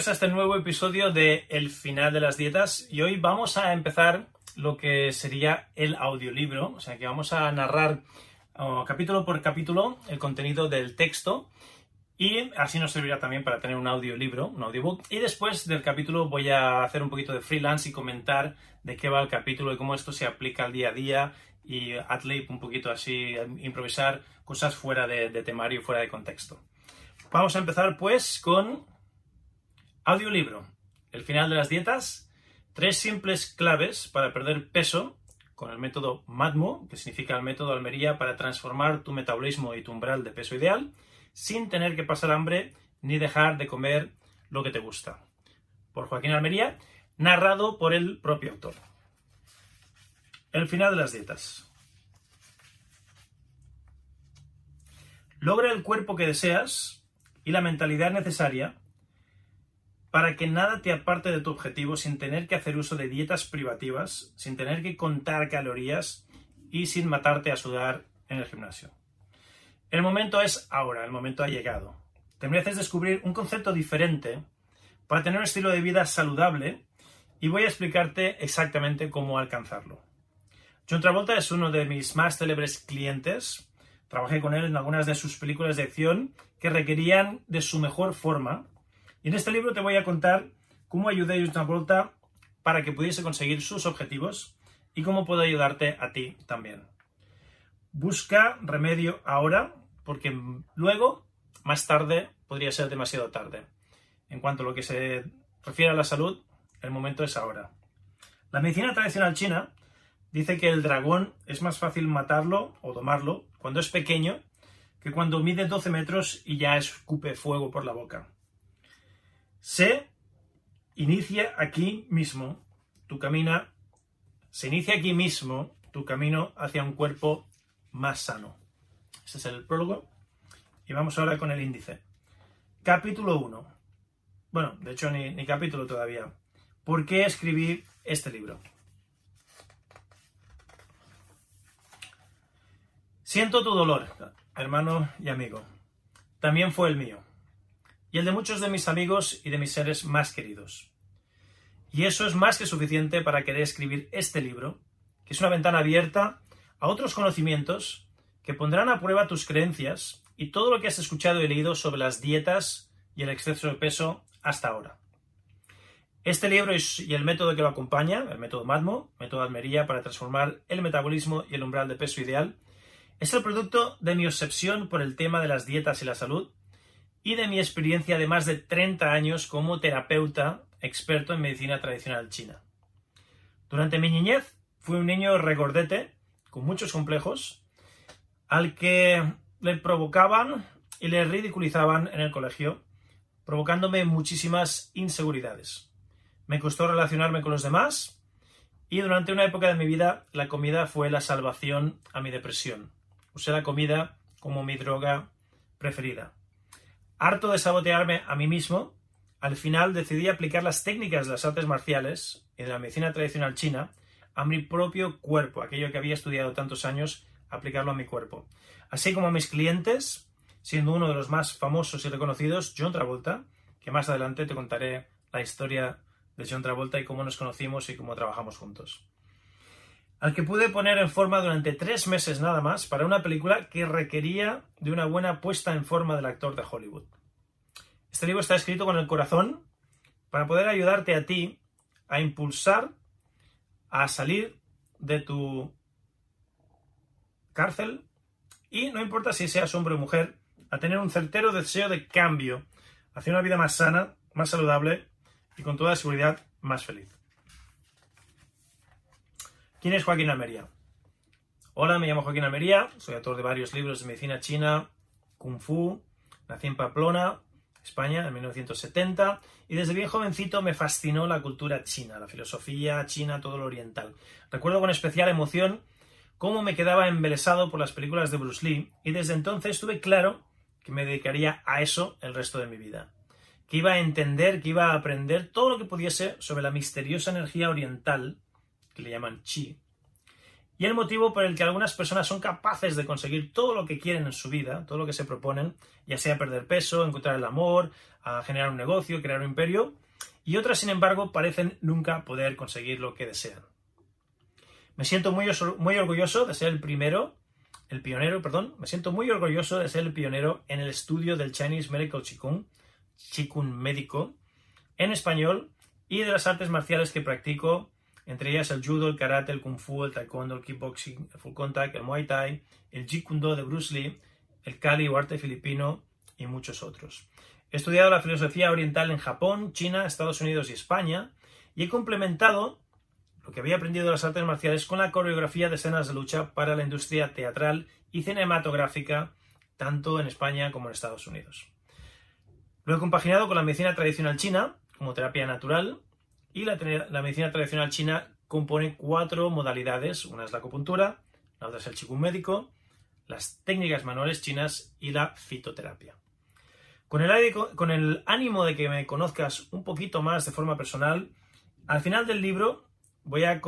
Bienvenidos a este nuevo episodio de El final de las dietas y hoy vamos a empezar lo que sería el audiolibro, o sea que vamos a narrar capítulo por capítulo el contenido del texto y así nos servirá también para tener un audiolibro, un audiobook. Y después del capítulo voy a hacer un poquito de freelance y comentar de qué va el capítulo y cómo esto se aplica al día a día y adlib un poquito así, improvisar cosas fuera de temario, fuera de contexto. Vamos a empezar pues con Audiolibro. El final de las dietas. Tres simples claves para perder peso con el método MADMO, que significa el método Almería para transformar tu metabolismo y tu umbral de peso ideal, sin tener que pasar hambre ni dejar de comer lo que te gusta. Por Joaquín Almería, narrado por el propio autor. El final de las dietas. Logra el cuerpo que deseas y la mentalidad necesaria para que nada te aparte de tu objetivo sin tener que hacer uso de dietas privativas, sin tener que contar calorías y sin matarte a sudar en el gimnasio. El momento es ahora, el momento ha llegado. Te mereces descubrir un concepto diferente para tener un estilo de vida saludable y voy a explicarte exactamente cómo alcanzarlo. John Travolta es uno de mis más célebres clientes. Trabajé con él en algunas de sus películas de acción que requerían de su mejor forma y en este libro te voy a contar cómo ayudé a John para que pudiese conseguir sus objetivos y cómo puedo ayudarte a ti también. Busca remedio ahora, porque luego, más tarde, podría ser demasiado tarde. En cuanto a lo que se refiere a la salud, el momento es ahora. La medicina tradicional china dice que el dragón es más fácil matarlo o domarlo cuando es pequeño que cuando mide 12 metros y ya escupe fuego por la boca. Se inicia aquí mismo tu camino, se inicia aquí mismo tu camino hacia un cuerpo más sano. Este es el prólogo y vamos ahora con el índice. Capítulo 1. Bueno, de hecho ni, ni capítulo todavía. ¿Por qué escribir este libro? Siento tu dolor, hermano y amigo. También fue el mío y el de muchos de mis amigos y de mis seres más queridos. Y eso es más que suficiente para querer escribir este libro, que es una ventana abierta a otros conocimientos que pondrán a prueba tus creencias y todo lo que has escuchado y leído sobre las dietas y el exceso de peso hasta ahora. Este libro y el método que lo acompaña, el método MADMO, método Almería para transformar el metabolismo y el umbral de peso ideal, es el producto de mi obsesión por el tema de las dietas y la salud y de mi experiencia de más de 30 años como terapeuta experto en medicina tradicional china. Durante mi niñez fui un niño regordete, con muchos complejos, al que le provocaban y le ridiculizaban en el colegio, provocándome muchísimas inseguridades. Me costó relacionarme con los demás y durante una época de mi vida la comida fue la salvación a mi depresión. Usé la comida como mi droga preferida. Harto de sabotearme a mí mismo, al final decidí aplicar las técnicas de las artes marciales y de la medicina tradicional china a mi propio cuerpo, aquello que había estudiado tantos años, aplicarlo a mi cuerpo. Así como a mis clientes, siendo uno de los más famosos y reconocidos, John Travolta, que más adelante te contaré la historia de John Travolta y cómo nos conocimos y cómo trabajamos juntos. Al que pude poner en forma durante tres meses nada más para una película que requería de una buena puesta en forma del actor de Hollywood. Este libro está escrito con el corazón para poder ayudarte a ti a impulsar a salir de tu cárcel y no importa si seas hombre o mujer, a tener un certero deseo de cambio hacia una vida más sana, más saludable y con toda seguridad más feliz. ¿Quién es Joaquín Almería? Hola, me llamo Joaquín Almería, soy autor de varios libros de medicina china, Kung Fu, nací en Pamplona, España, en 1970, y desde bien jovencito me fascinó la cultura china, la filosofía china, todo lo oriental. Recuerdo con especial emoción cómo me quedaba embelesado por las películas de Bruce Lee, y desde entonces tuve claro que me dedicaría a eso el resto de mi vida. Que iba a entender, que iba a aprender todo lo que pudiese sobre la misteriosa energía oriental, que le llaman chi, y el motivo por el que algunas personas son capaces de conseguir todo lo que quieren en su vida, todo lo que se proponen, ya sea perder peso, encontrar el amor, generar un negocio, crear un imperio, y otras, sin embargo, parecen nunca poder conseguir lo que desean. Me siento muy, muy orgulloso de ser el primero, el pionero, perdón, me siento muy orgulloso de ser el pionero en el estudio del Chinese Medical Qigong, Qigong médico, en español, y de las artes marciales que practico entre ellas el judo, el karate, el kung fu, el taekwondo, el kickboxing, el full contact, el muay thai, el jeet kune do de Bruce Lee, el kali o arte filipino y muchos otros. He estudiado la filosofía oriental en Japón, China, Estados Unidos y España y he complementado lo que había aprendido de las artes marciales con la coreografía de escenas de lucha para la industria teatral y cinematográfica tanto en España como en Estados Unidos. Lo he compaginado con la medicina tradicional china como terapia natural y la, medicina tradicional china compone cuatro modalidades. Una es la acupuntura, la otra es el qigong médico, las técnicas manuales chinas y la fitoterapia. Con el, con el ánimo de que me conozcas un poquito más de forma personal, al final del libro voy a,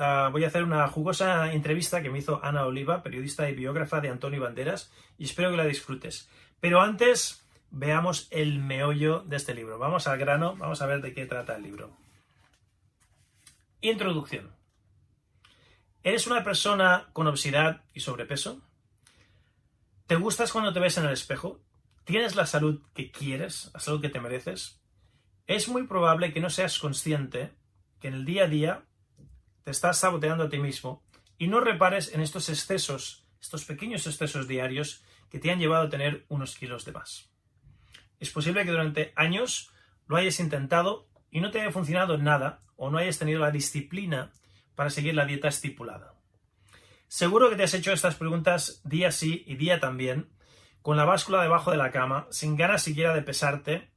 ah, voy a, hacer una jugosa entrevista que me hizo Ana Oliva, periodista y biógrafa de Antonio Banderas, y espero que la disfrutes. Pero antes, veamos el meollo de este libro. Vamos al grano, vamos a ver de qué trata el libro. Introducción. ¿Eres una persona con obesidad y sobrepeso? ¿Te gustas cuando te ves en el espejo? ¿Tienes la salud que quieres, la salud que te mereces? Es muy probable que no seas consciente que en el día a día te estás saboteando a ti mismo y no repares en estos excesos, estos pequeños excesos diarios que te han llevado a tener unos kilos de más. Es posible que durante años lo hayas intentado y no te haya funcionado nada o no hayas tenido la disciplina para seguir la dieta estipulada. Seguro que te has hecho estas preguntas día sí y día también, con la báscula debajo de la cama, sin ganas siquiera de pesarte,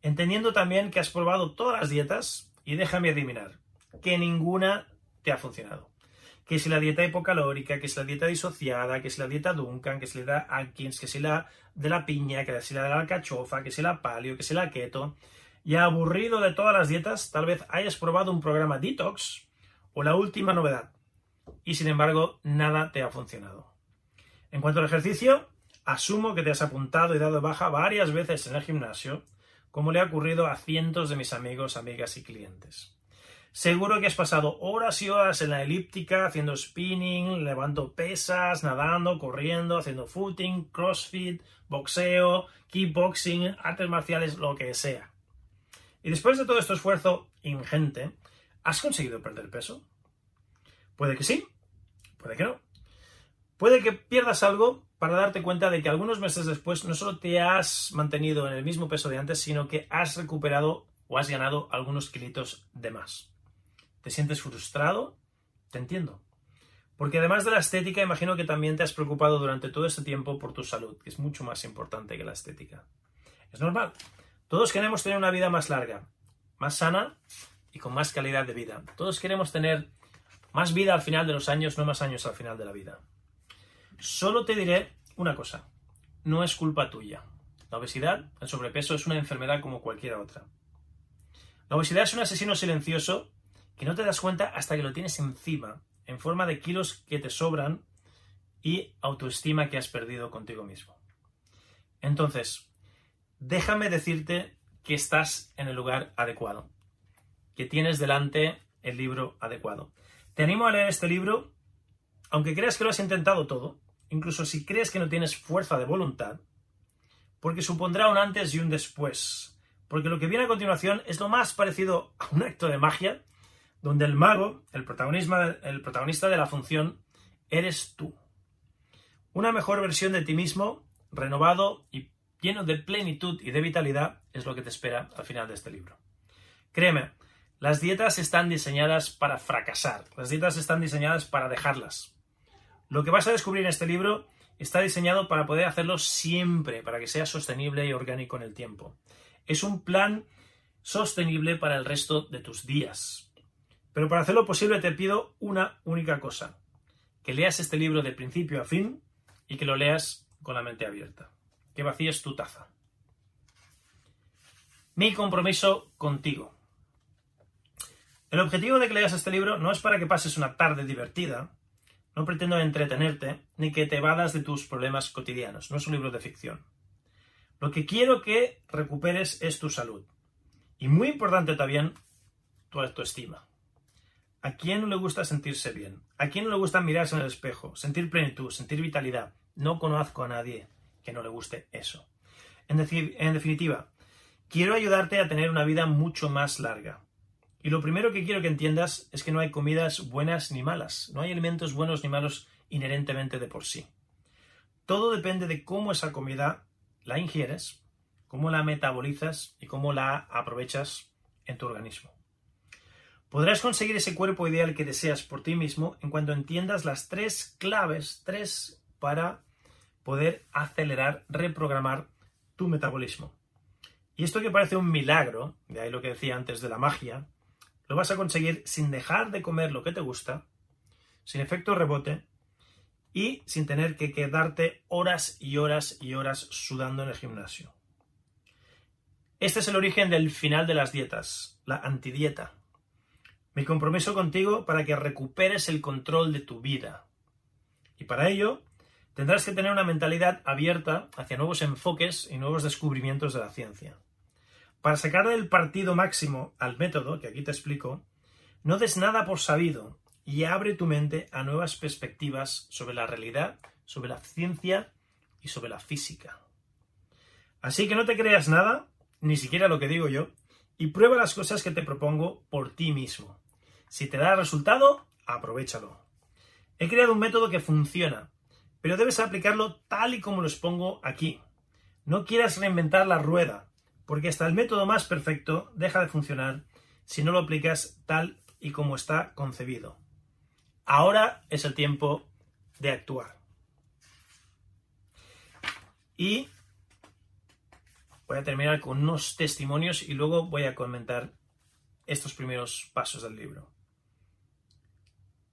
entendiendo también que has probado todas las dietas y déjame adivinar, que ninguna te ha funcionado. Que si la dieta hipocalórica, que si la dieta disociada, que si la dieta Duncan, que si la dieta Atkins, que si la de la piña, que si la de la alcachofa, que si la paleo, que si la keto, y aburrido de todas las dietas, tal vez hayas probado un programa detox o la última novedad. Y sin embargo, nada te ha funcionado. En cuanto al ejercicio, asumo que te has apuntado y dado baja varias veces en el gimnasio, como le ha ocurrido a cientos de mis amigos, amigas y clientes. Seguro que has pasado horas y horas en la elíptica haciendo spinning, levantando pesas, nadando, corriendo, haciendo footing, crossfit, boxeo, kickboxing, artes marciales, lo que sea. Y después de todo este esfuerzo ingente, ¿has conseguido perder peso? Puede que sí, puede que no. Puede que pierdas algo para darte cuenta de que algunos meses después no solo te has mantenido en el mismo peso de antes, sino que has recuperado o has ganado algunos kilitos de más. ¿Te sientes frustrado? Te entiendo. Porque además de la estética, imagino que también te has preocupado durante todo este tiempo por tu salud, que es mucho más importante que la estética. Es normal. Todos queremos tener una vida más larga, más sana y con más calidad de vida. Todos queremos tener más vida al final de los años, no más años al final de la vida. Solo te diré una cosa, no es culpa tuya. La obesidad, el sobrepeso, es una enfermedad como cualquier otra. La obesidad es un asesino silencioso que no te das cuenta hasta que lo tienes encima, en forma de kilos que te sobran y autoestima que has perdido contigo mismo. Entonces, déjame decirte que estás en el lugar adecuado, que tienes delante el libro adecuado. Te animo a leer este libro, aunque creas que lo has intentado todo, incluso si crees que no tienes fuerza de voluntad, porque supondrá un antes y un después, porque lo que viene a continuación es lo más parecido a un acto de magia, donde el mago, el, el protagonista de la función, eres tú. Una mejor versión de ti mismo, renovado y lleno de plenitud y de vitalidad, es lo que te espera al final de este libro. Créeme, las dietas están diseñadas para fracasar, las dietas están diseñadas para dejarlas. Lo que vas a descubrir en este libro está diseñado para poder hacerlo siempre, para que sea sostenible y orgánico en el tiempo. Es un plan sostenible para el resto de tus días. Pero para hacerlo posible te pido una única cosa, que leas este libro de principio a fin y que lo leas con la mente abierta, que vacíes tu taza. Mi compromiso contigo. El objetivo de que leas este libro no es para que pases una tarde divertida, no pretendo entretenerte ni que te evadas de tus problemas cotidianos, no es un libro de ficción. Lo que quiero que recuperes es tu salud. Y muy importante también, tu autoestima. ¿A quién no le gusta sentirse bien? ¿A quién no le gusta mirarse en el espejo, sentir plenitud, sentir vitalidad? No conozco a nadie que no le guste eso. En, definitiva, quiero ayudarte a tener una vida mucho más larga. Y lo primero que quiero que entiendas es que no hay comidas buenas ni malas, no hay alimentos buenos ni malos inherentemente de por sí. Todo depende de cómo esa comida la ingieres, cómo la metabolizas y cómo la aprovechas en tu organismo. Podrás conseguir ese cuerpo ideal que deseas por ti mismo en cuanto entiendas las tres claves, tres para poder acelerar, reprogramar tu metabolismo. Y esto que parece un milagro, de ahí lo que decía antes de la magia, lo vas a conseguir sin dejar de comer lo que te gusta, sin efecto rebote y sin tener que quedarte horas y horas y horas sudando en el gimnasio. Este es el origen del final de las dietas, la antidieta. Mi compromiso contigo para que recuperes el control de tu vida. Y para ello tendrás que tener una mentalidad abierta hacia nuevos enfoques y nuevos descubrimientos de la ciencia. Para sacar el partido máximo al método, que aquí te explico, no des nada por sabido y abre tu mente a nuevas perspectivas sobre la realidad, sobre la ciencia y sobre la física. Así que no te creas nada, ni siquiera lo que digo yo, y prueba las cosas que te propongo por ti mismo. Si te da resultado, aprovechalo. He creado un método que funciona, pero debes aplicarlo tal y como lo expongo aquí. No quieras reinventar la rueda, porque hasta el método más perfecto deja de funcionar si no lo aplicas tal y como está concebido. Ahora es el tiempo de actuar. Y voy a terminar con unos testimonios y luego voy a comentar estos primeros pasos del libro.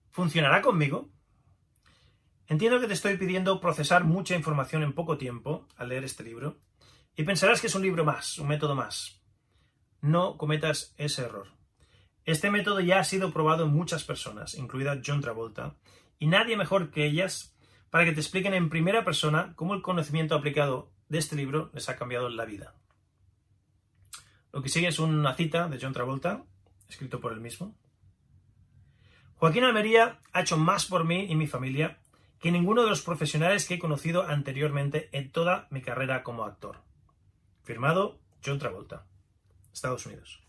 ¿Funcionará conmigo? Entiendo que te estoy pidiendo procesar mucha información en poco tiempo al leer este libro y pensarás que es un libro más, un método más. No cometas ese error. Este método ya ha sido probado en muchas personas, incluida John Travolta, y nadie mejor que ellas para que te expliquen en primera persona cómo el conocimiento aplicado de este libro les ha cambiado la vida. Lo que sigue es una cita de John Travolta, escrito por él mismo. Joaquín Almería ha hecho más por mí y mi familia que ninguno de los profesionales que he conocido anteriormente en toda mi carrera como actor. Firmado John Travolta, Estados Unidos.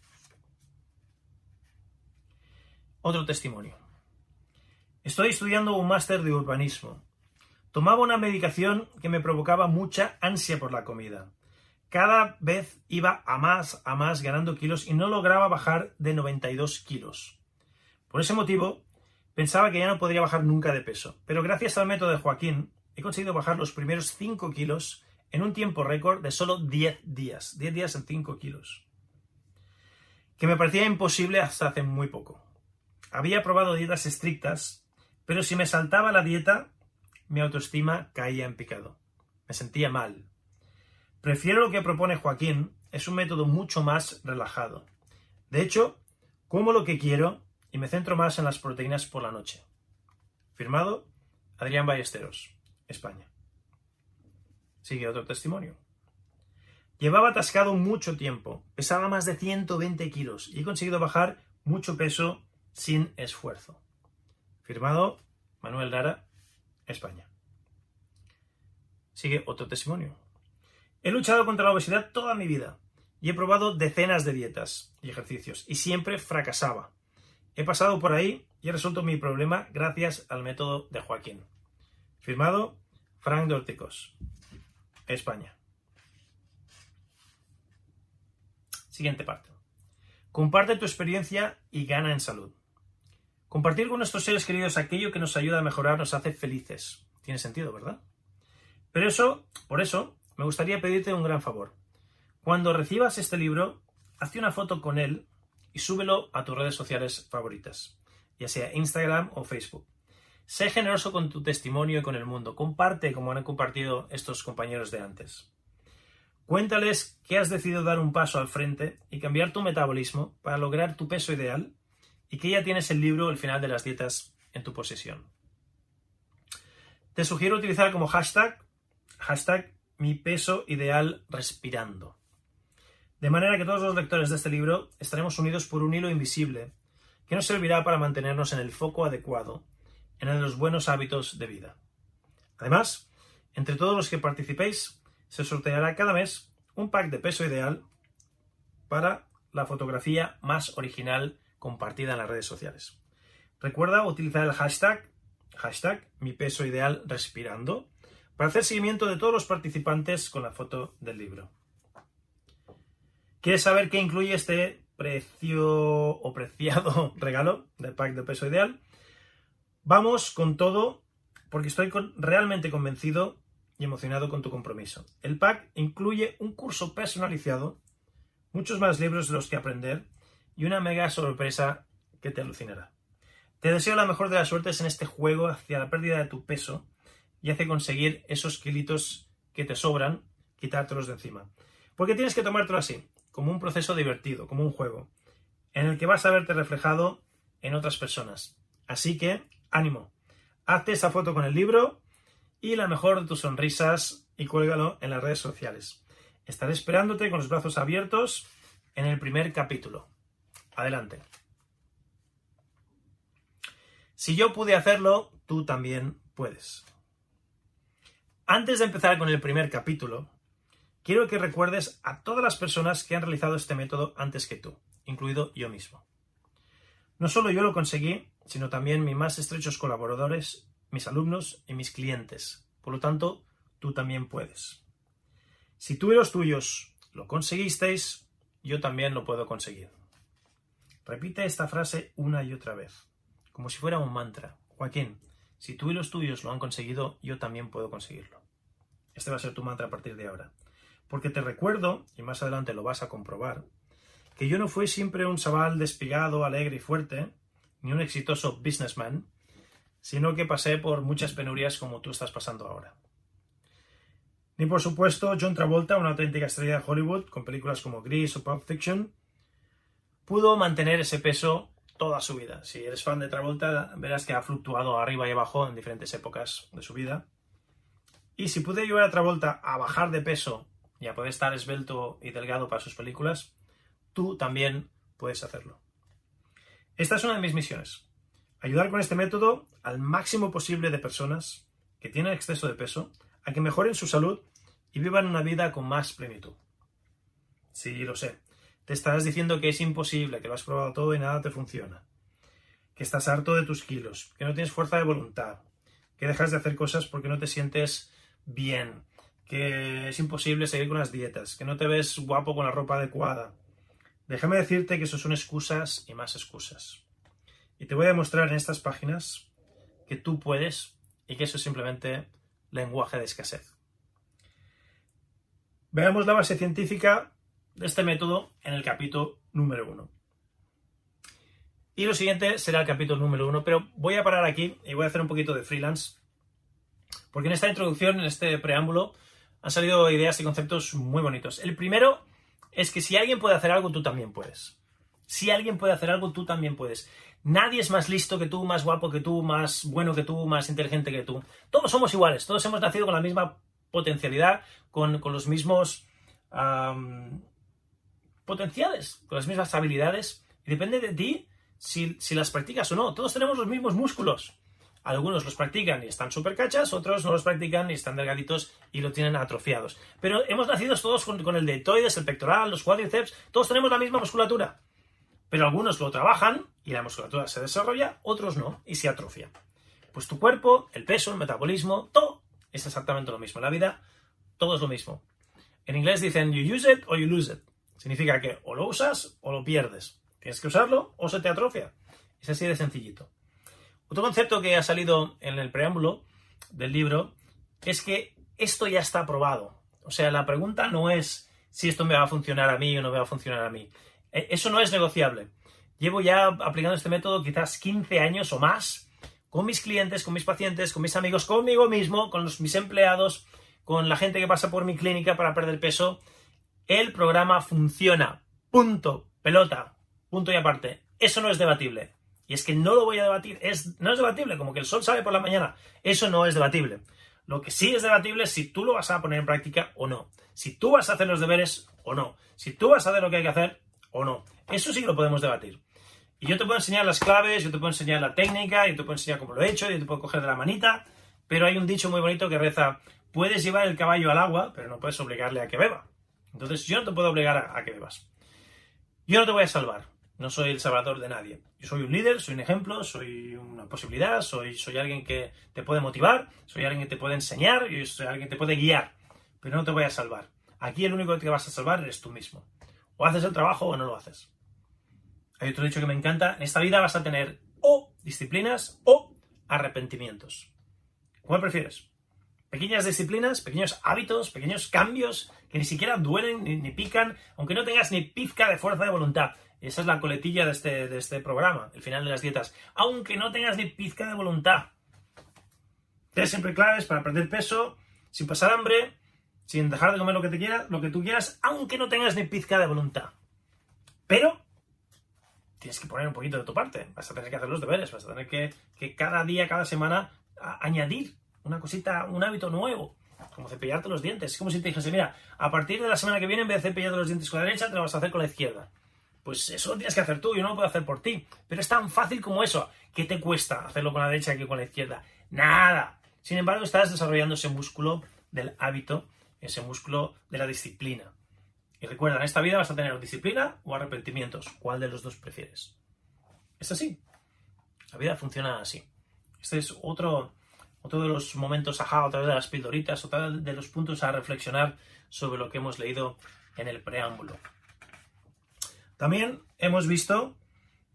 Otro testimonio. Estoy estudiando un máster de urbanismo. Tomaba una medicación que me provocaba mucha ansia por la comida. Cada vez iba a más, a más, ganando kilos y no lograba bajar de 92 kilos. Por ese motivo, pensaba que ya no podría bajar nunca de peso. Pero gracias al método de Joaquín, he conseguido bajar los primeros 5 kilos en un tiempo récord de solo 10 días. 10 días en 5 kilos. Que me parecía imposible hasta hace muy poco. Había probado dietas estrictas, pero si me saltaba la dieta, mi autoestima caía en picado. Me sentía mal. Prefiero lo que propone Joaquín, es un método mucho más relajado. De hecho, como lo que quiero y me centro más en las proteínas por la noche. Firmado Adrián Ballesteros, España. Sigue otro testimonio. Llevaba atascado mucho tiempo, pesaba más de 120 kilos y he conseguido bajar mucho peso sin esfuerzo. Firmado Manuel Lara, España. Sigue otro testimonio. He luchado contra la obesidad toda mi vida y he probado decenas de dietas y ejercicios y siempre fracasaba. He pasado por ahí y he resuelto mi problema gracias al método de Joaquín. Firmado Frank Dorticos. España. Siguiente parte. Comparte tu experiencia y gana en salud. Compartir con nuestros seres queridos aquello que nos ayuda a mejorar nos hace felices. Tiene sentido, ¿verdad? Pero eso, por eso, me gustaría pedirte un gran favor. Cuando recibas este libro, hazte una foto con él y súbelo a tus redes sociales favoritas, ya sea Instagram o Facebook. Sé generoso con tu testimonio y con el mundo. Comparte como han compartido estos compañeros de antes. Cuéntales que has decidido dar un paso al frente y cambiar tu metabolismo para lograr tu peso ideal y que ya tienes el libro El final de las dietas en tu posesión. Te sugiero utilizar como hashtag, hashtag mi peso ideal respirando. De manera que todos los lectores de este libro estaremos unidos por un hilo invisible que nos servirá para mantenernos en el foco adecuado en los buenos hábitos de vida. Además, entre todos los que participéis, se sorteará cada mes un pack de peso ideal para la fotografía más original compartida en las redes sociales. Recuerda utilizar el hashtag, hashtag mi peso ideal respirando para hacer seguimiento de todos los participantes con la foto del libro. ¿Quieres saber qué incluye este precio o preciado regalo del pack de peso ideal? Vamos con todo porque estoy realmente convencido y emocionado con tu compromiso. El pack incluye un curso personalizado, muchos más libros de los que aprender y una mega sorpresa que te alucinará. Te deseo la mejor de las suertes en este juego hacia la pérdida de tu peso y hacia conseguir esos kilitos que te sobran, quitártelos de encima. Porque tienes que tomártelo así, como un proceso divertido, como un juego, en el que vas a verte reflejado en otras personas. Así que, ánimo, hazte esa foto con el libro y la mejor de tus sonrisas y cuélgalo en las redes sociales. Estaré esperándote con los brazos abiertos en el primer capítulo. Adelante. Si yo pude hacerlo, tú también puedes. Antes de empezar con el primer capítulo, quiero que recuerdes a todas las personas que han realizado este método antes que tú, incluido yo mismo. No solo yo lo conseguí, sino también mis más estrechos colaboradores mis alumnos y mis clientes. Por lo tanto, tú también puedes. Si tú y los tuyos lo conseguisteis, yo también lo puedo conseguir. Repite esta frase una y otra vez, como si fuera un mantra. Joaquín, si tú y los tuyos lo han conseguido, yo también puedo conseguirlo. Este va a ser tu mantra a partir de ahora. Porque te recuerdo, y más adelante lo vas a comprobar, que yo no fui siempre un chaval despigado, alegre y fuerte, ni un exitoso businessman, sino que pasé por muchas penurias como tú estás pasando ahora. Ni por supuesto John Travolta, una auténtica estrella de Hollywood, con películas como Grease o Pulp Fiction, pudo mantener ese peso toda su vida. Si eres fan de Travolta, verás que ha fluctuado arriba y abajo en diferentes épocas de su vida. Y si pude ayudar a Travolta a bajar de peso y a poder estar esbelto y delgado para sus películas, tú también puedes hacerlo. Esta es una de mis misiones. Ayudar con este método al máximo posible de personas que tienen exceso de peso a que mejoren su salud y vivan una vida con más plenitud. Sí, lo sé. Te estarás diciendo que es imposible, que lo has probado todo y nada te funciona. Que estás harto de tus kilos, que no tienes fuerza de voluntad, que dejas de hacer cosas porque no te sientes bien, que es imposible seguir con las dietas, que no te ves guapo con la ropa adecuada. Déjame decirte que eso son excusas y más excusas. Y te voy a demostrar en estas páginas que tú puedes y que eso es simplemente lenguaje de escasez. Veamos la base científica de este método en el capítulo número 1. Y lo siguiente será el capítulo número 1, pero voy a parar aquí y voy a hacer un poquito de freelance, porque en esta introducción, en este preámbulo, han salido ideas y conceptos muy bonitos. El primero es que si alguien puede hacer algo, tú también puedes. Si alguien puede hacer algo, tú también puedes. Nadie es más listo que tú, más guapo que tú, más bueno que tú, más inteligente que tú. Todos somos iguales, todos hemos nacido con la misma potencialidad, con, los mismos potenciales, con las mismas habilidades. Y depende de ti si, las practicas o no. Todos tenemos los mismos músculos. Algunos los practican y están súper cachas, otros no los practican y están delgaditos y lo tienen atrofiados. Pero hemos nacido todos con, con el deltoides, el pectoral, los cuádriceps, todos tenemos la misma musculatura. Pero algunos lo trabajan y la musculatura se desarrolla, otros no y se atrofia. Pues tu cuerpo, el peso, el metabolismo, todo es exactamente lo mismo. La vida, todo es lo mismo. En inglés dicen you use it or you lose it. Significa que o lo usas o lo pierdes. Tienes que usarlo o se te atrofia. Es así de sencillito. Otro concepto que ha salido en el preámbulo del libro es que esto ya está probado. O sea, la pregunta no es si esto me va a funcionar a mí o no me va a funcionar a mí. E, eso no es negociable. Llevo ya aplicando este método quizás 15 años o más con mis clientes, con mis pacientes, con mis amigos, conmigo mismo, con mis empleados, con la gente que pasa por mi clínica para perder peso. El programa funciona. Punto. Pelota. Punto y aparte. Eso no es debatible. Y es que no lo voy a debatir. Es, no es debatible, como que el sol sale por la mañana. Eso no es debatible. Lo que sí es debatible es si tú lo vas a poner en práctica o no. Si tú vas a hacer los deberes o no. Si tú vas a hacer lo que hay que hacer o no. Eso sí lo podemos debatir. Y yo te puedo enseñar las claves, yo te puedo enseñar la técnica, yo te puedo enseñar cómo lo he hecho, yo te puedo coger de la manita, pero hay un dicho muy bonito que reza, puedes llevar el caballo al agua, pero no puedes obligarle a que beba. Entonces yo no te puedo obligar a, a que bebas. Yo no te voy a salvar. No soy el salvador de nadie. Yo soy un líder, soy un ejemplo, soy una posibilidad, soy, soy alguien que te puede motivar, soy alguien que te puede enseñar, yo soy alguien que te puede guiar, pero no te voy a salvar. Aquí el único que vas a salvar eres tú mismo. O haces el trabajo o no lo haces. Hay otro dicho que me encanta. En esta vida vas a tener o disciplinas o arrepentimientos. ¿Cuál prefieres? Pequeñas disciplinas, pequeños hábitos, pequeños cambios que ni siquiera duelen ni, ni pican, aunque no tengas ni pizca de fuerza de voluntad. Esa es la coletilla de este, de este programa, el final de las dietas. Aunque no tengas ni pizca de voluntad. Tienes siempre claves para perder peso, sin pasar hambre, sin dejar de comer lo que te quieras, lo que tú quieras, aunque no tengas ni pizca de voluntad. Pero tienes que poner un poquito de tu parte. Vas a tener que hacer los deberes, vas a tener que, que cada día, cada semana, añadir una cosita, un hábito nuevo. Como cepillarte los dientes. Es como si te dijese, mira, a partir de la semana que viene, en vez de cepillarte los dientes con la derecha, te lo vas a hacer con la izquierda. Pues eso lo tienes que hacer tú, yo no lo puedo hacer por ti. Pero es tan fácil como eso. ¿Qué te cuesta hacerlo con la derecha que con la izquierda? Nada. Sin embargo, estás desarrollando ese músculo del hábito, ese músculo de la disciplina. Y recuerda, en esta vida vas a tener disciplina o arrepentimientos. ¿Cuál de los dos prefieres? Es así. La vida funciona así. Este es otro, otro de los momentos ajá, otra de las pildoritas, otra de los puntos a reflexionar sobre lo que hemos leído en el preámbulo. También hemos visto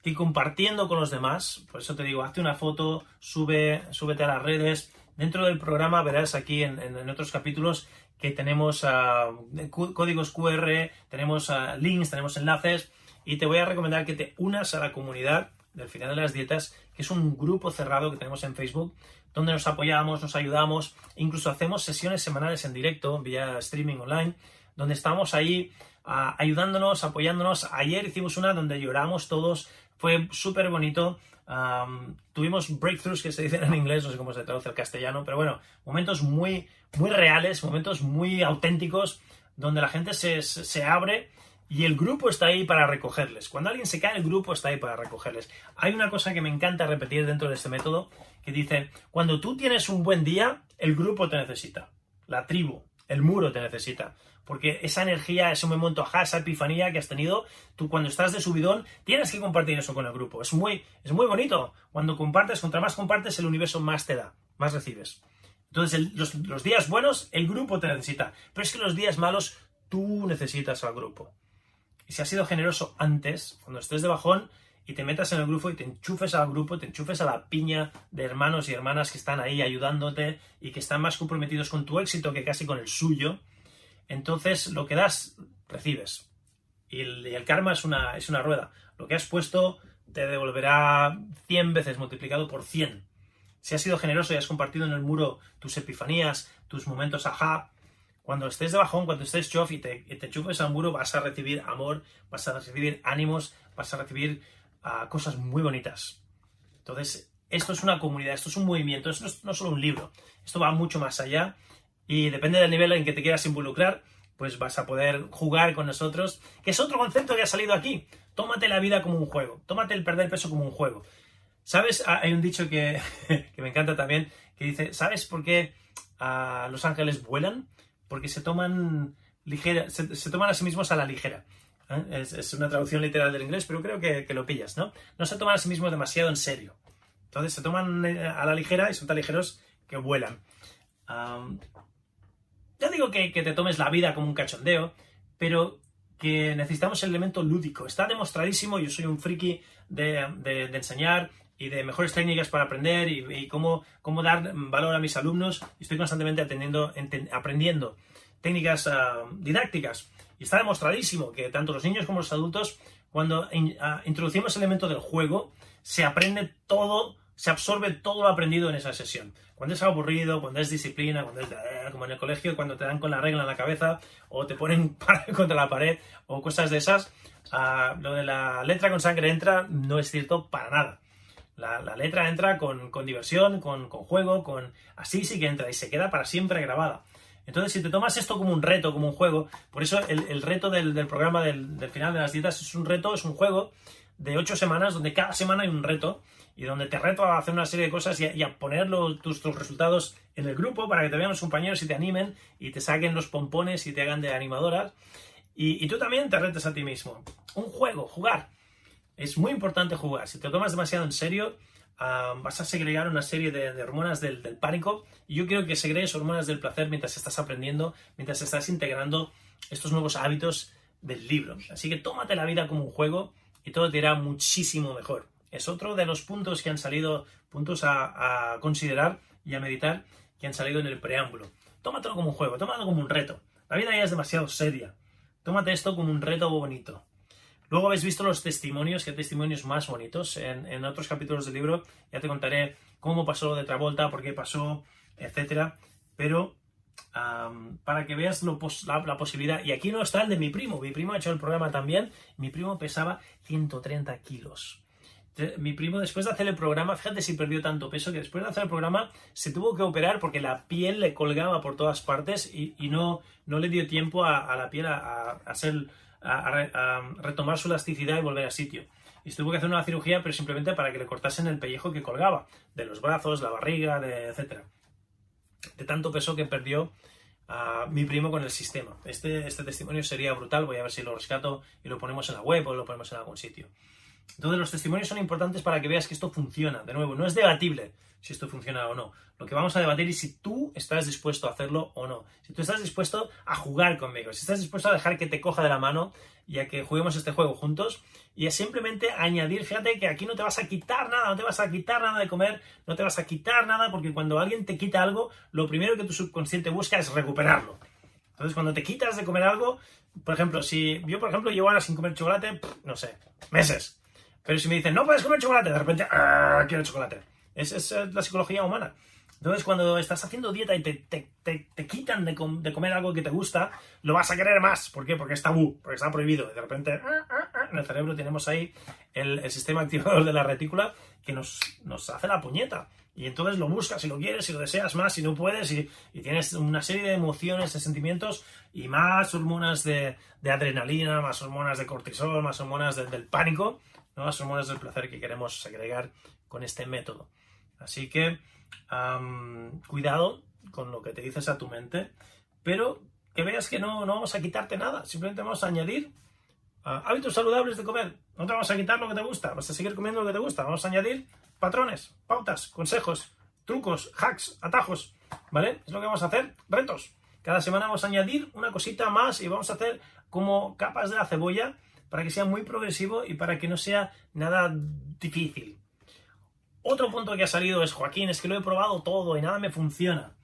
que compartiendo con los demás, por eso te digo, hazte una foto, sube, súbete a las redes. Dentro del programa verás aquí en, otros capítulos que tenemos uh, códigos QR, tenemos uh, links, tenemos enlaces y te voy a recomendar que te unas a la comunidad del final de las dietas, que es un grupo cerrado que tenemos en Facebook, donde nos apoyamos, nos ayudamos, incluso hacemos sesiones semanales en directo vía streaming online, donde estamos ahí ayudándonos, apoyándonos. Ayer hicimos una donde lloramos todos, fue súper bonito. Tuvimos breakthroughs que se dicen en inglés, no sé cómo se traduce al castellano, pero bueno, momentos muy, muy reales, momentos muy auténticos, donde la gente se, se abre y el grupo está ahí para recogerles. Cuando alguien se cae, el grupo está ahí para recogerles. Hay una cosa que me encanta repetir dentro de este método, que dice, cuando tú tienes un buen día, el grupo te necesita, la tribu, el muro te necesita porque esa energía, ese momento ajá, esa epifanía que has tenido, tú cuando estás de subidón tienes que compartir eso con el grupo. Es muy, es muy bonito. Cuando compartes, contra más compartes, el universo más te da, más recibes. Entonces, los, los días buenos, el grupo te necesita. Pero es que los días malos, tú necesitas al grupo. Y si has sido generoso antes, cuando estés de bajón y te metas en el grupo y te enchufes al grupo, te enchufes a la piña de hermanos y hermanas que están ahí ayudándote y que están más comprometidos con tu éxito que casi con el suyo, entonces lo que das, recibes. Y el, karma es una, es una rueda. Lo que has puesto te devolverá 100 veces multiplicado por 100. Si has sido generoso y has compartido en el muro tus epifanías, tus momentos ajá, cuando estés de bajón, cuando estés chof y te, te chupes al muro, vas a recibir amor, vas a recibir ánimos, vas a recibir uh, cosas muy bonitas. Entonces, esto es una comunidad, esto es un movimiento, esto no es solo un libro, esto va mucho más allá y depende del nivel en que te quieras involucrar, pues vas a poder jugar con nosotros, que es otro concepto que ha salido aquí. Tómate la vida como un juego, tómate el perder peso como un juego. ¿Sabes? Ah, hay un dicho que, que me encanta también, que dice, ¿sabes por qué a los ángeles vuelan? Porque se toman ligera, se, toman a sí mismos a la ligera. ¿Eh? Es, una traducción literal del inglés, pero creo que, lo pillas, ¿no? No se toman a sí mismos demasiado en serio. Entonces se toman eh, a la ligera y son tan ligeros que vuelan. Ya digo que, te tomes la vida como un cachondeo, pero que necesitamos el elemento lúdico. Está demostradísimo, yo soy un friki de, enseñar y de mejores técnicas para aprender y, cómo, cómo, dar valor a mis alumnos. Estoy constantemente aprendiendo técnicas ah, didácticas. Y está demostradísimo que tanto los niños como los adultos, cuando ah, introducimos el elemento del juego, se aprende todo, se absorbe todo lo aprendido en esa sesión. Cuando es aburrido, cuando es disciplina, cuando es eh, como en el colegio, cuando te dan con la regla en la cabeza o te ponen contra la pared o cosas de esas, ah, lo de la letra con sangre entra no es cierto para nada. La, letra entra con, diversión, con, juego, con así sí que entra y se queda para siempre grabada. Entonces, si te tomas esto como un reto, como un juego, por eso el, reto del, programa del, final de las dietas es un reto, es un juego de ocho semanas donde cada semana hay un reto y donde te reto a hacer una serie de cosas y a, poner tus, resultados en el grupo para que te vean los compañeros y te animen y te saquen los pompones y te hagan de animadoras. Y, tú también te retes a ti mismo. Un juego, jugar. Es muy importante jugar. Si te tomas demasiado en serio, ah, vas a segregar una serie de, hormonas del, pánico. Y yo quiero que segregues hormonas del placer mientras estás aprendiendo, mientras estás integrando estos nuevos hábitos del libro. Así que tómate la vida como un juego y todo te irá muchísimo mejor. Es otro de los puntos que han salido, puntos a, considerar y a meditar que han salido en el preámbulo. Tómatelo como un juego, tómatelo como un reto. La vida ya es demasiado seria. Tómate esto como un reto bonito. Luego habéis visto los testimonios, que testimonios más bonitos. En, otros capítulos del libro ya te contaré cómo pasó lo de Travolta, por qué pasó, etcétera. Pero para que veas la, posibilidad. Y aquí no está el de mi primo. Mi primo ha hecho el programa también. Mi primo pesaba 130 kilos. Mi primo, después de hacer el programa, fíjate si perdió tanto peso que después de hacer el programa se tuvo que operar porque la piel le colgaba por todas partes y, no, no le dio tiempo a, la piel a, hacer, a, retomar su elasticidad y volver a sitio. Y tuvo que hacer una cirugía, pero simplemente para que le cortasen el pellejo que colgaba, de los brazos, la barriga, de, etcétera de tanto peso que perdió a mi primo con el sistema. Este, este testimonio sería brutal, voy a ver si lo rescato y lo ponemos en la web o lo ponemos en algún sitio. Entonces los testimonios son importantes para que veas que esto funciona. De nuevo, no es debatible si esto funciona o no. Lo que vamos a debatir es si tú estás dispuesto a hacerlo o no. Si tú estás dispuesto a jugar conmigo, si estás dispuesto a dejar que te coja de la mano y a que juguemos este juego juntos y a simplemente añadir, fíjate que aquí no te vas a quitar nada, no te vas a quitar nada de comer, no te vas a quitar nada porque cuando alguien te quita algo, lo primero que tu subconsciente busca es recuperarlo. Entonces, cuando te quitas de comer algo, por ejemplo, si yo, por ejemplo, llevo ahora sin comer chocolate, no sé, meses. Pero si me dicen, no puedes comer chocolate, de repente, ¡ah, quiero chocolate! Es, es, la psicología humana. Entonces, cuando estás haciendo dieta y te, quitan de, comer algo que te gusta, lo vas a querer más. ¿Por qué? Porque es tabú, porque está prohibido. Y de repente, ah, ah, ah, en el cerebro tenemos ahí el, sistema activador de la retícula que nos, nos, hace la puñeta. Y entonces lo buscas si lo quieres, si lo deseas más, si no puedes, y, tienes una serie de emociones, de sentimientos y más hormonas de, adrenalina, más hormonas de cortisol, más hormonas del pánico nuevas hormonas del placer que queremos segregar con este método. Así que cuidado con lo que te dices a tu mente, pero que veas que no, no vamos a quitarte nada, simplemente vamos a añadir ah, hábitos saludables de comer. No te vamos a quitar lo que te gusta, vas a seguir comiendo lo que te gusta. Vamos a añadir patrones, pautas, consejos, trucos, hacks, atajos. ¿Vale? Es lo que vamos a hacer. Retos. Cada semana vamos a añadir una cosita más y vamos a hacer como capas de la cebolla para que sea muy progresivo y para que no sea nada difícil. Otro punto que ha salido es, Joaquín, es que lo he probado todo y nada me funciona.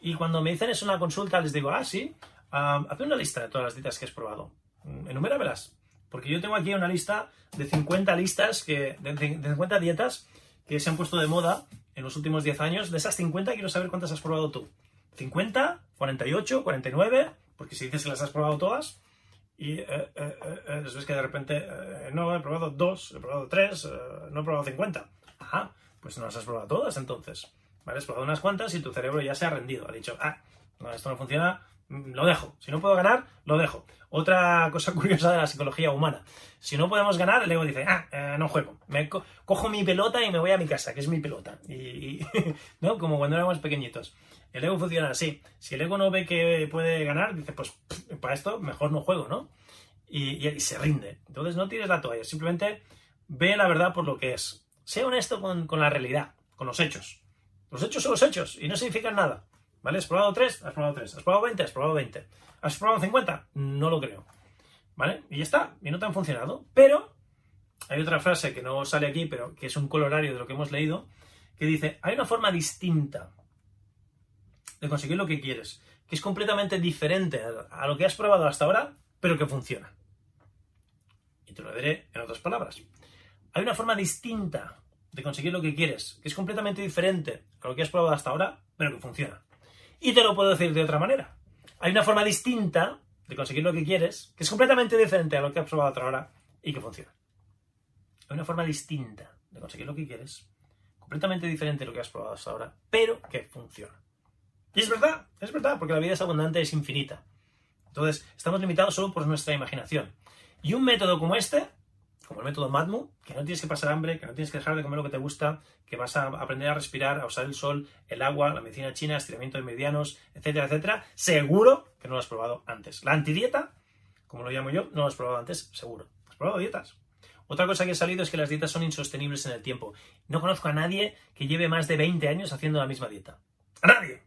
Y cuando me dicen en una consulta, les digo, ah, sí, uh, haz una lista de todas las dietas que has probado. Mm, enuméramelas. Porque yo tengo aquí una lista de 50 listas, que, de, 50 dietas que se han puesto de moda en los últimos 10 años. De esas 50 quiero saber cuántas has probado tú. ¿50? ¿48? ¿49? Porque si dices que las has probado todas, y eh, eh, eh, ves que de repente, no, he probado dos, he probado tres, no he probado 50. Ajá, pues no las has probado todas entonces. ¿Vale? Has probado unas cuantas y tu cerebro ya se ha rendido. Ha dicho, ah, no, esto no funciona, lo dejo. Si no puedo ganar, lo dejo. Otra cosa curiosa de la psicología humana. Si no podemos ganar, el ego dice, ah, no juego. Cojo mi pelota y me voy a mi casa, que es mi pelota. Y, ¿no? Como cuando éramos pequeñitos. El ego funciona así. Si el ego no ve que puede ganar, dice, pues para esto mejor no juego, ¿no? Y, se rinde. Entonces no tires la toalla, simplemente ve la verdad por lo que es. Sé honesto con, la realidad, con los hechos. Los hechos son los hechos y no significan nada. ¿Vale? ¿Has probado 3? Has probado 3. ¿Has probado 20? Has probado 20. ¿Has probado 50? No lo creo. ¿Vale? Y ya está, y no te han funcionado. Pero hay otra frase que no sale aquí, pero que es un colorario de lo que hemos leído, que dice, hay una forma distinta de conseguir lo que quieres, que es completamente diferente a lo que has probado hasta ahora, pero que funciona. Y te lo diré en otras palabras. Hay una forma distinta de conseguir lo que quieres, que es completamente diferente a lo que has probado hasta ahora, pero que funciona. Y te lo puedo decir de otra manera. Hay una forma distinta de conseguir lo que quieres, que es completamente diferente a lo que has probado hasta ahora y que funciona. Hay una forma distinta de conseguir lo que quieres, completamente diferente a lo que has probado hasta ahora, pero que funciona. Y es verdad, es verdad, porque la vida es abundante, es infinita. Entonces, estamos limitados solo por nuestra imaginación. Y un método como este como el método MADMU, que no tienes que pasar hambre, que no tienes que dejar de comer lo que te gusta, que vas a aprender a respirar, a usar el sol, el agua, la medicina china, estiramiento de meridianos, etcétera, etcétera, seguro que no lo has probado antes. La antidieta, como lo llamo yo, no lo has probado antes, seguro. ¿Has probado dietas? Otra cosa que ha salido es que las dietas son insostenibles en el tiempo. No conozco a nadie que lleve más de 20 años haciendo la misma dieta. ¡A nadie!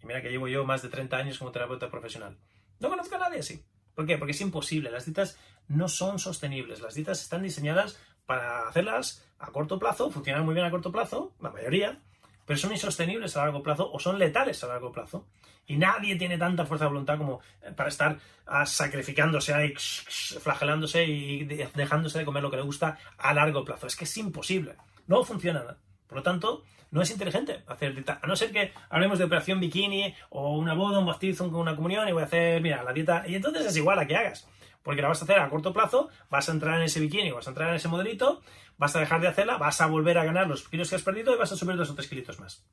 Y mira que llevo yo más de 30 años como terapeuta profesional. No conozco a nadie así. ¿Por qué? Porque es imposible. Las dietas no son sostenibles. Las dietas están diseñadas para hacerlas a corto plazo, funcionan muy bien a corto plazo, la mayoría, pero son insostenibles a largo plazo o son letales a largo plazo. Y nadie tiene tanta fuerza de voluntad como eh, para estar ah, sacrificándose flagelándose y dejándose de comer lo que le gusta a largo plazo. Es que es imposible. No funciona. Por lo tanto, no es inteligente hacer dieta. A no ser que hablemos de operación bikini o una boda, un bautizo, una comunión y voy a hacer, mira, la dieta. Y entonces es igual a que hagas. Porque la vas a hacer a corto plazo, vas a entrar en ese bikini, vas a entrar en ese modelito, vas a dejar de hacerla, vas a volver a ganar los kilos que has perdido y vas a subir dos o tres kilitos más.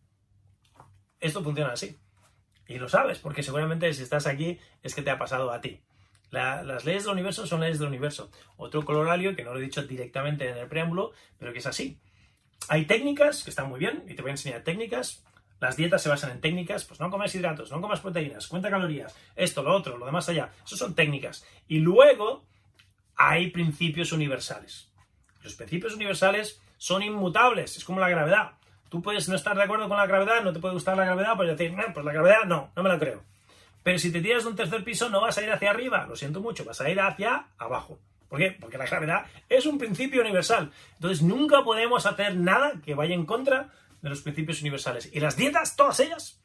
Esto funciona así. Y lo sabes, porque seguramente si estás aquí es que te ha pasado a ti. las leyes del universo son leyes del universo. Otro colorario que no lo he dicho directamente en el preámbulo, pero que es así. Hay técnicas que están muy bien y te voy a enseñar técnicas. Las dietas se basan en técnicas, pues no comes hidratos, no comas proteínas, cuenta calorías, esto, lo otro, lo demás allá. Eso son técnicas. Y luego hay principios universales. Los principios universales son inmutables, es como la gravedad. Tú puedes no estar de acuerdo con la gravedad, no te puede gustar la gravedad, puedes decir, pues la gravedad no, no me la creo. Pero si te tiras de un tercer piso no vas a ir hacia arriba, lo siento mucho, vas a ir hacia abajo. ¿Por qué? Porque la gravedad es un principio universal. Entonces nunca podemos hacer nada que vaya en contra de los principios universales. Y las dietas, todas ellas,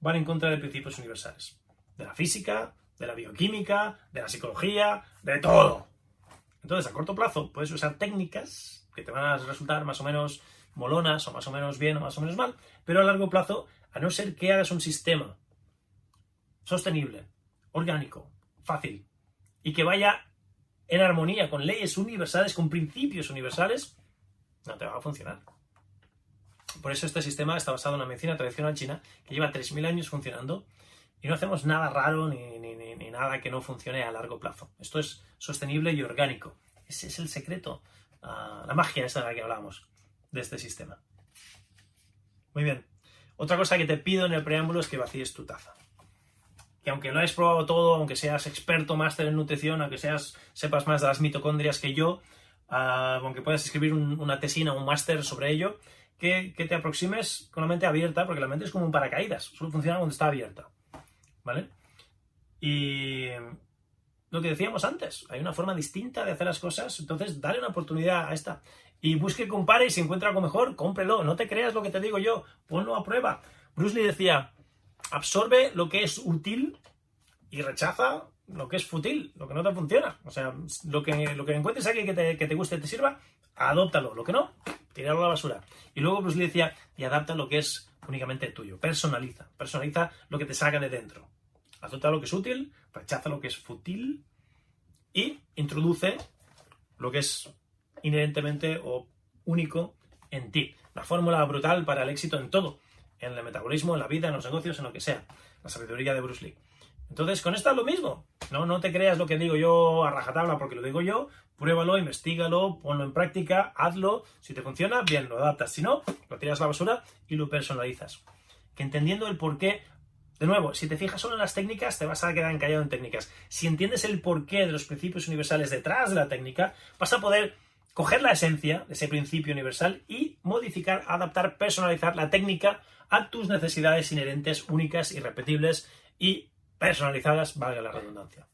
van en contra de principios universales. De la física, de la bioquímica, de la psicología, de todo. Entonces, a corto plazo, puedes usar técnicas que te van a resultar más o menos molonas, o más o menos bien, o más o menos mal, pero a largo plazo, a no ser que hagas un sistema sostenible, orgánico, fácil, y que vaya en armonía con leyes universales, con principios universales, no te va a funcionar. Por eso este sistema está basado en la medicina tradicional china, que lleva 3.000 años funcionando, y no hacemos nada raro ni, nada que no funcione a largo plazo. Esto es sostenible y orgánico. Ese es el secreto, ah, la magia esa de la que hablamos, de este sistema. Muy bien. Otra cosa que te pido en el preámbulo es que vacíes tu taza que aunque lo hayas probado todo, aunque seas experto máster en nutrición, aunque seas, sepas más de las mitocondrias que yo, ah, aunque puedas escribir una tesina o un máster sobre ello, que, te aproximes con la mente abierta, porque la mente es como un paracaídas, solo funciona cuando está abierta. ¿Vale? Y lo que decíamos antes, hay una forma distinta de hacer las cosas, entonces dale una oportunidad a esta. Y busque, compare y si encuentra algo mejor, cómprelo. No te creas lo que te digo yo, ponlo a prueba. Bruce Lee decía, absorbe lo que es útil y rechaza lo que es fútil, lo que no te funciona. O sea, lo que, lo que encuentres aquí que te, que te guste y te sirva, adóptalo. Lo que no, tirarlo a la basura. Y luego Bruce Lee decía, y adapta lo que es únicamente tuyo. Personaliza. Personaliza lo que te saca de dentro. Adopta lo que es útil, rechaza lo que es fútil y introduce lo que es inherentemente o único en ti. La fórmula brutal para el éxito en todo en el metabolismo, en la vida, en los negocios, en lo que sea. La sabiduría de Bruce Lee. Entonces, con esto es lo mismo. No, no te creas lo que digo yo a rajatabla porque lo digo yo. Pruébalo, investigalo, ponlo en práctica, hazlo. Si te funciona, bien, lo adaptas. Si no, lo tiras a la basura y lo personalizas. Que entendiendo el porqué, de nuevo, si te fijas solo en las técnicas, te vas a quedar encallado en técnicas. Si entiendes el porqué de los principios universales detrás de la técnica, vas a poder coger la esencia de ese principio universal y modificar, adaptar, personalizar la técnica a tus necesidades inherentes, únicas, irrepetibles y personalizadas, valga la redundancia,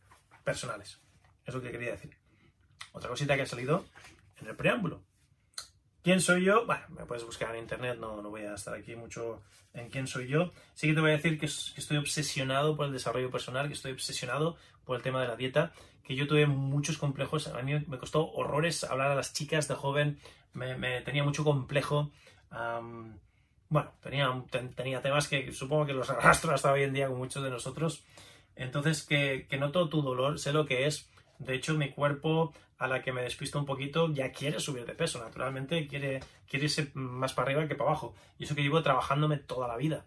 personales. Es lo que quería decir. Otra cosita que ha salido en el preámbulo. ¿Quién soy yo? Bueno, me puedes buscar en internet, no, no voy a estar aquí mucho en quién soy yo. Sí que te voy a decir que, estoy obsesionado por el desarrollo personal, que estoy obsesionado por el tema de la dieta, que yo tuve muchos complejos. A mí me costó horrores hablar a las chicas de joven, me, tenía mucho complejo. Bueno, tenía, tenía temas que supongo que los arrastro hasta hoy en día con muchos de nosotros. Entonces, que, que noto tu dolor, sé lo que es. De hecho, mi cuerpo a la que me despisto un poquito ya quiere subir de peso, naturalmente quiere, quiere irse más para arriba que para abajo. Y eso que llevo trabajándome toda la vida.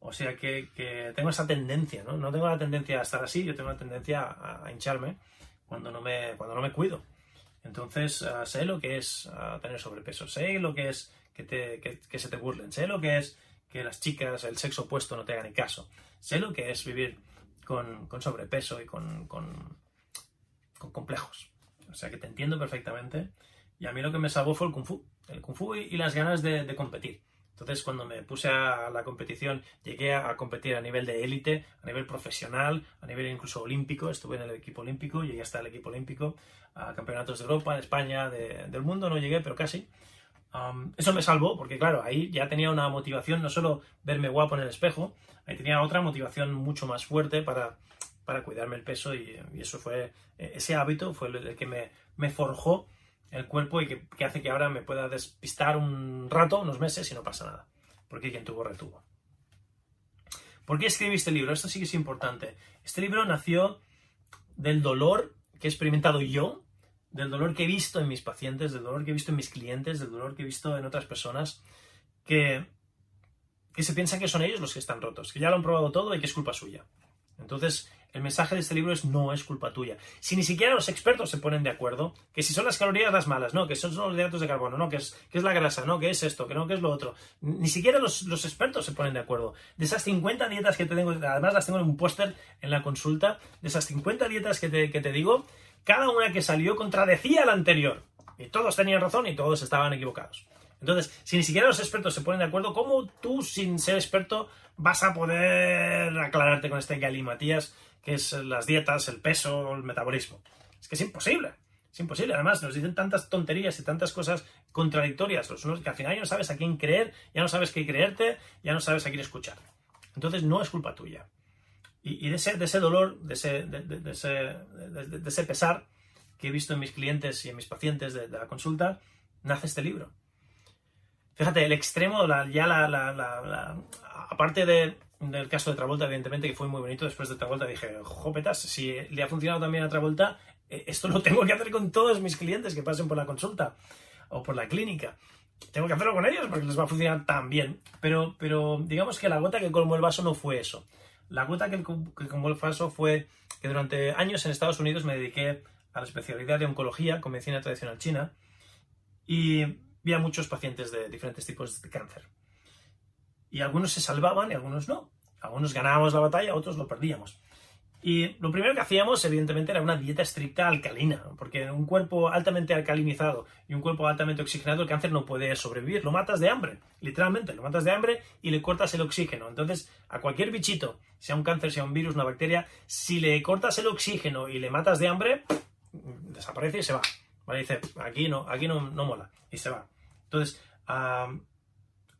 O sea que, tengo esa tendencia, ¿no? No tengo la tendencia a estar así, yo tengo la tendencia a, hincharme cuando no me, cuando no me cuido. Entonces, ah, sé lo que es ah, tener sobrepeso, sé lo que es que, te, que, se te burlen, sé lo que es que las chicas, el sexo opuesto no te hagan ni caso, sé lo que es vivir con, sobrepeso y con, con complejos. O sea que te entiendo perfectamente. Y a mí lo que me salvó fue el kung fu. El kung fu y, las ganas de, competir. Entonces, cuando me puse a la competición, llegué a, competir a nivel de élite, a nivel profesional, a nivel incluso olímpico. Estuve en el equipo olímpico, llegué hasta el equipo olímpico, a campeonatos de Europa, de España, del mundo. No llegué, pero casi. Eso me salvó, porque claro, ahí ya tenía una motivación, no solo verme guapo en el espejo, ahí tenía otra motivación mucho más fuerte para para cuidarme el peso y, eso fue, e, ese hábito fue el, que me, forjó el cuerpo y que, hace que ahora me pueda despistar un rato, unos meses y no pasa nada. Porque quien tuvo, retuvo. ¿Por qué escribí este libro? Esto sí que es importante. Este libro nació del dolor que he experimentado yo, del dolor que he visto en mis pacientes, del dolor que he visto en mis clientes, del dolor que he visto en otras personas que, que se piensan que son ellos los que están rotos, que ya lo han probado todo y que es culpa suya. Entonces, el mensaje de este libro es no es culpa tuya. Si ni siquiera los expertos se ponen de acuerdo, que si son las calorías las malas, no, que son los hidratos de carbono, no, que es, que es la grasa, no, que es esto, que no, que es lo otro. Ni siquiera los, expertos se ponen de acuerdo. De esas 50 dietas que te tengo, además las tengo en un póster en la consulta, de esas 50 dietas que te, que te digo, cada una que salió contradecía la anterior. Y todos tenían razón y todos estaban equivocados. Entonces, si ni siquiera los expertos se ponen de acuerdo, ¿cómo tú, sin ser experto, vas a poder aclararte con este galimatías que es las dietas, el peso, el metabolismo. Es que es imposible. Es imposible. Además, nos dicen tantas tonterías y tantas cosas contradictorias los unos que al final ya no sabes a quién creer, ya no sabes qué creerte, ya no sabes a quién escuchar. Entonces, no es culpa tuya. Y, de, ese, de, ese, dolor, de ese, de, ese, de, ese, pesar que he visto en mis clientes y en mis pacientes de, la consulta, nace este libro. Fíjate, el extremo, ya la, aparte de, del caso de Travolta, evidentemente, que fue muy bonito. Después de Travolta dije, jopetas, si le ha funcionado también a Travolta, eh, esto lo tengo que hacer con todos mis clientes que pasen por la consulta o por la clínica. Tengo que hacerlo con ellos porque les va a funcionar tan bien. Pero, pero digamos que la gota que colmó el vaso no fue eso. La gota que, que el vaso fue que durante años en Estados Unidos me dediqué a la especialidad de oncología con medicina tradicional china y vi a muchos pacientes de diferentes tipos de cáncer y algunos se salvaban y algunos no. Algunos ganábamos la batalla, otros lo perdíamos. Y lo primero que hacíamos, evidentemente, era una dieta estricta alcalina, porque un cuerpo altamente alcalinizado y un cuerpo altamente oxigenado, el cáncer no puede sobrevivir. Lo matas de hambre, literalmente, lo matas de hambre y le cortas el oxígeno. Entonces, a cualquier bichito, sea un cáncer, sea un virus, una bacteria, si le cortas el oxígeno y le matas de hambre, desaparece y se va. ¿Vale? Dice, aquí no, aquí no, no mola, y se va. Entonces,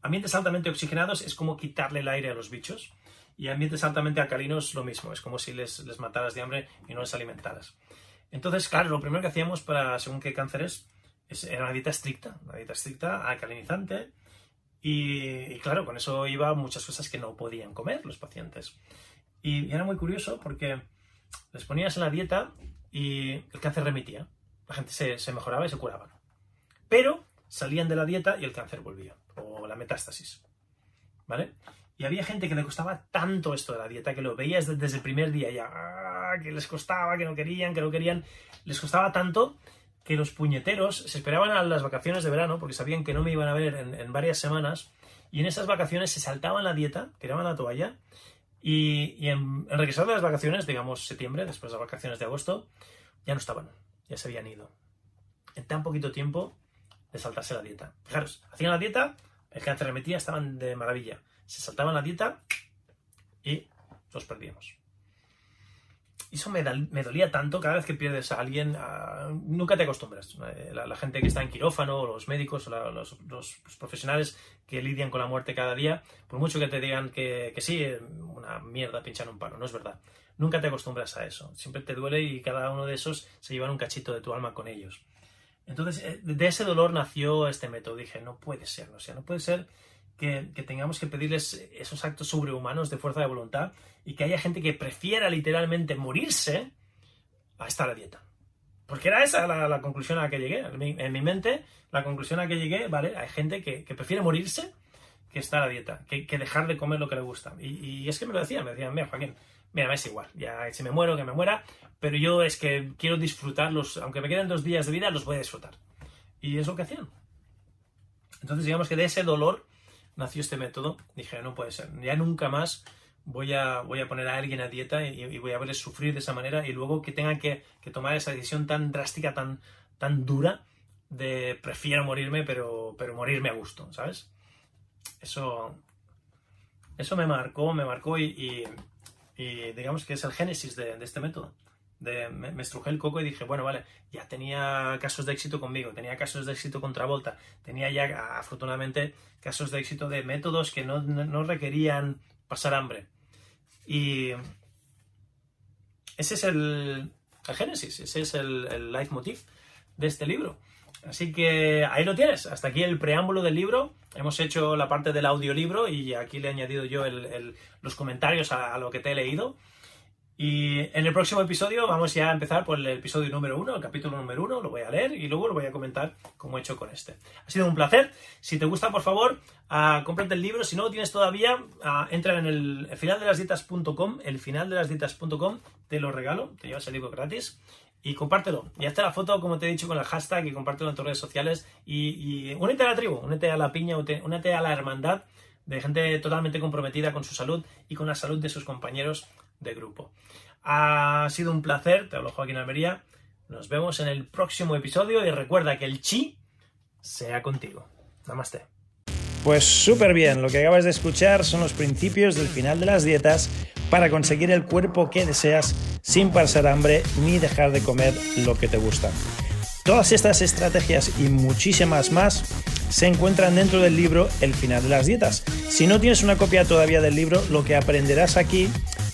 Ambientes altamente oxigenados es como quitarle el aire a los bichos. Y ambientes altamente alcalinos lo mismo, es como si les, les mataras de hambre y no les alimentaras. Entonces, claro, lo primero que hacíamos para según qué cánceres es, era una dieta estricta, una dieta estricta, alcalinizante. Y, claro, con eso iba muchas cosas que no podían comer los pacientes. Y, era muy curioso porque les ponías en la dieta y el cáncer remitía. La gente se, se mejoraba y se curaba. Pero salían de la dieta y el cáncer volvía la metástasis. ¿Vale? Y había gente que le costaba tanto esto de la dieta, que lo veías desde el primer día ya, ah, que les costaba, que no querían, que no querían, les costaba tanto que los puñeteros se esperaban a las vacaciones de verano, porque sabían que no me iban a ver en, varias semanas, y en esas vacaciones se saltaban la dieta, tiraban la toalla, y, en, regresar de las vacaciones, digamos septiembre, después de las vacaciones de agosto, ya no estaban, ya se habían ido. En tan poquito tiempo de saltarse la dieta. Fijaros, hacían la dieta, el cáncer remetía, estaban de maravilla. Se saltaban la dieta y los perdíamos. eso me, dolía tanto cada vez que pierdes a alguien, nunca te acostumbras. Eh, la, gente que está en quirófano, los médicos, los, profesionales que lidian con la muerte cada día, por mucho que te digan que, que sí, una mierda pinchar un palo, no es verdad. Nunca te acostumbras a eso. Siempre te duele y cada uno de esos se llevan un cachito de tu alma con ellos. Entonces, eh, de ese dolor nació este método. Dije, no puede ser, o sea, no puede ser que, tengamos que pedirles esos actos sobrehumanos de fuerza de voluntad y que haya gente que prefiera literalmente morirse a estar a dieta. Porque era esa la, conclusión a la que llegué. En mi, mente, la conclusión a la que llegué, ¿vale? Hay gente que, prefiere morirse que estar a dieta, que, dejar de comer lo que le gusta. Y, es que me lo decían, me decían, mira, Joaquín, mira, me es igual, ya si me muero, que me muera, pero yo es que quiero disfrutarlos, aunque me queden dos días de vida, los voy a disfrutar. Y es lo que hacían. Entonces, digamos que de ese dolor nació este método, dije, no puede ser, ya nunca más voy a, voy a poner a alguien a dieta y, voy a verles sufrir de esa manera y luego que tengan que, tomar esa decisión tan drástica, tan, tan dura de prefiero morirme, pero, pero morirme a gusto, ¿sabes? Eso, eso me marcó, me marcó y, digamos que es el génesis de este método me, estrujé el coco y dije, bueno, vale, ya tenía casos de éxito conmigo, tenía casos de éxito contra Volta, tenía ya afortunadamente casos de éxito de métodos que no, requerían pasar hambre. Y ese es el, génesis, ese es el, el leitmotiv de este libro. Así que ahí lo tienes, hasta aquí el preámbulo del libro. Hemos hecho la parte del audiolibro y aquí le he añadido yo los comentarios a, lo que te he leído. Y en el próximo episodio vamos ya a empezar por el episodio número uno, el capítulo número uno, lo voy a leer y luego lo voy a comentar como he hecho con este. Ha sido un placer. Si te gusta, por favor, uh, cómprate el libro. Si no lo tienes todavía, uh, entra en el, el finaldelasdietas.com, el finaldelasdietas.com, te lo regalo, te llevas el libro gratis y compártelo. Y hazte la foto, como te he dicho, con el hashtag y compártelo en tus redes sociales. Y, y únete a la tribu, únete a la piña, únete a la hermandad de gente totalmente comprometida con su salud y con la salud de sus compañeros de grupo. Ha sido un placer, te hablo Joaquín Almería. Nos vemos en el próximo episodio y recuerda que el chi sea contigo. Namaste. Pues súper bien, lo que acabas de escuchar son los principios del final de las dietas para conseguir el cuerpo que deseas sin pasar hambre ni dejar de comer lo que te gusta. Todas estas estrategias y muchísimas más se encuentran dentro del libro El final de las dietas. Si no tienes una copia todavía del libro, lo que aprenderás aquí